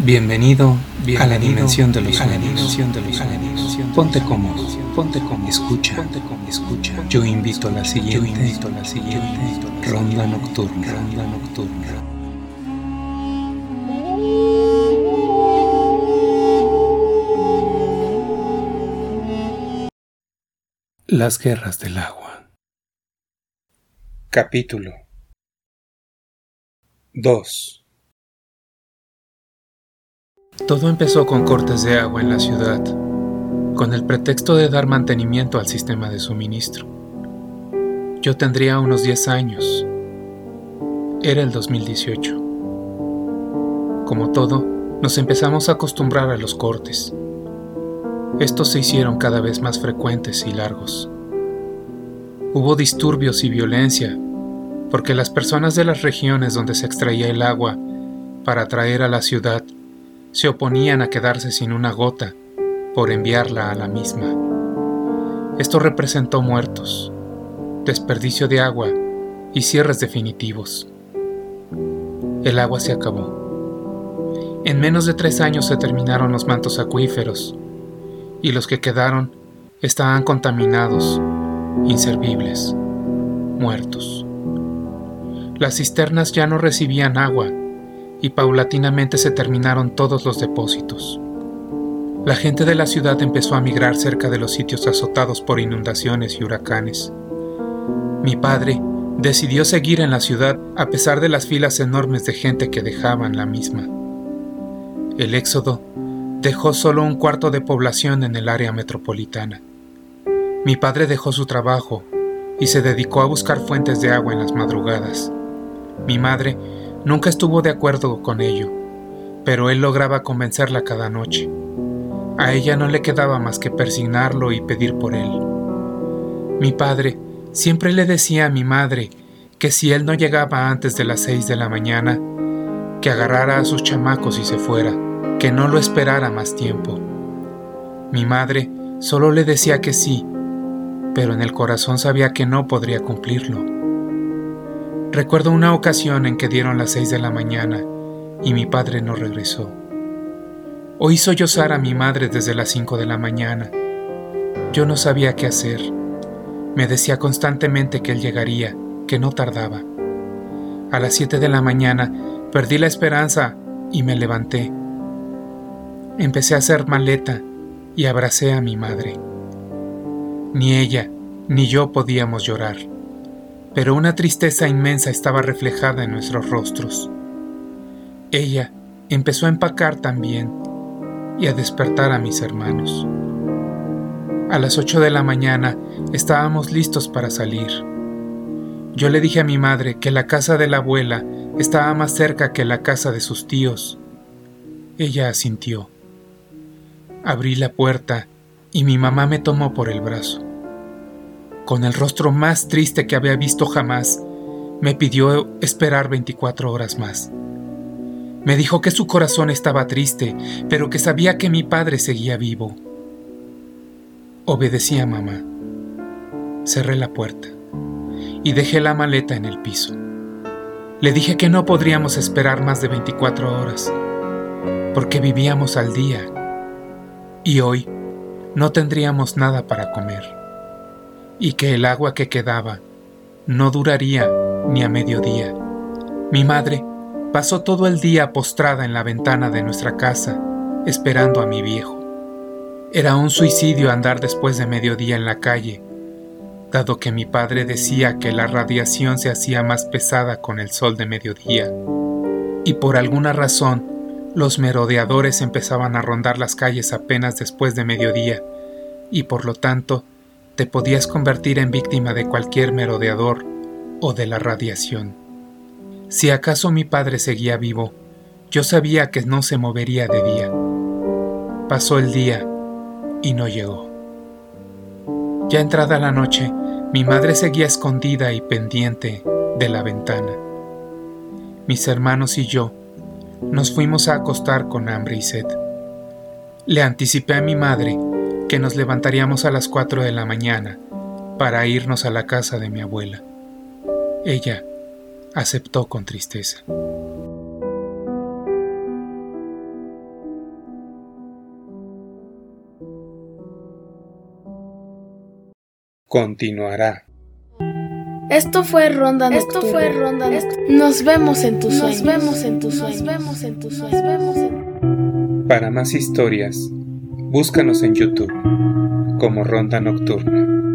Bienvenido, a la dimensión de los sueños. Ponte cómodo, ponte cómodo, escucha, ponte cómodo, escucha. Yo invito a la siguiente, yo invito a la siguiente ronda nocturna, ronda nocturna. Las guerras del agua. Capítulo 2 todo empezó con cortes de agua en la ciudad, con el pretexto de dar mantenimiento al sistema de suministro. Yo tendría unos 10 años. Era el 2018. Como todo, nos empezamos a acostumbrar a los cortes. Estos se hicieron cada vez más frecuentes y largos. Hubo disturbios y violencia, porque las personas de las regiones donde se extraía el agua para traer a la ciudad se oponían a quedarse sin una gota por enviarla a la misma. Esto representó muertos, desperdicio de agua y cierres definitivos. El agua se acabó. En menos de tres años se terminaron los mantos acuíferos y los que quedaron estaban contaminados, inservibles, muertos. Las cisternas ya no recibían agua y paulatinamente se terminaron todos los depósitos. La gente de la ciudad empezó a migrar cerca de los sitios azotados por inundaciones y huracanes. Mi padre decidió seguir en la ciudad a pesar de las filas enormes de gente que dejaban la misma. El éxodo dejó solo un cuarto de población en el área metropolitana. Mi padre dejó su trabajo y se dedicó a buscar fuentes de agua en las madrugadas. Mi madre Nunca estuvo de acuerdo con ello, pero él lograba convencerla cada noche. A ella no le quedaba más que persignarlo y pedir por él. Mi padre siempre le decía a mi madre que si él no llegaba antes de las seis de la mañana, que agarrara a sus chamacos y se fuera, que no lo esperara más tiempo. Mi madre solo le decía que sí, pero en el corazón sabía que no podría cumplirlo. Recuerdo una ocasión en que dieron las seis de la mañana y mi padre no regresó. Oí sollozar a mi madre desde las cinco de la mañana. Yo no sabía qué hacer. Me decía constantemente que él llegaría, que no tardaba. A las siete de la mañana perdí la esperanza y me levanté. Empecé a hacer maleta y abracé a mi madre. Ni ella ni yo podíamos llorar pero una tristeza inmensa estaba reflejada en nuestros rostros. Ella empezó a empacar también y a despertar a mis hermanos. A las ocho de la mañana estábamos listos para salir. Yo le dije a mi madre que la casa de la abuela estaba más cerca que la casa de sus tíos. Ella asintió. Abrí la puerta y mi mamá me tomó por el brazo con el rostro más triste que había visto jamás, me pidió esperar 24 horas más. Me dijo que su corazón estaba triste, pero que sabía que mi padre seguía vivo. Obedecí a mamá. Cerré la puerta y dejé la maleta en el piso. Le dije que no podríamos esperar más de 24 horas, porque vivíamos al día y hoy no tendríamos nada para comer y que el agua que quedaba no duraría ni a mediodía. Mi madre pasó todo el día postrada en la ventana de nuestra casa, esperando a mi viejo. Era un suicidio andar después de mediodía en la calle, dado que mi padre decía que la radiación se hacía más pesada con el sol de mediodía, y por alguna razón los merodeadores empezaban a rondar las calles apenas después de mediodía, y por lo tanto te podías convertir en víctima de cualquier merodeador o de la radiación. Si acaso mi padre seguía vivo, yo sabía que no se movería de día. Pasó el día y no llegó. Ya entrada la noche, mi madre seguía escondida y pendiente de la ventana. Mis hermanos y yo nos fuimos a acostar con hambre y sed. Le anticipé a mi madre que nos levantaríamos a las 4 de la mañana para irnos a la casa de mi abuela. Ella aceptó con tristeza. Continuará. Esto fue Ronda Esto fue Ronda Nos vemos en tus sueños. Nos vemos en tus sueños. Nos vemos en tus sueños. Para más historias, búscanos en YouTube como Ronda Nocturna.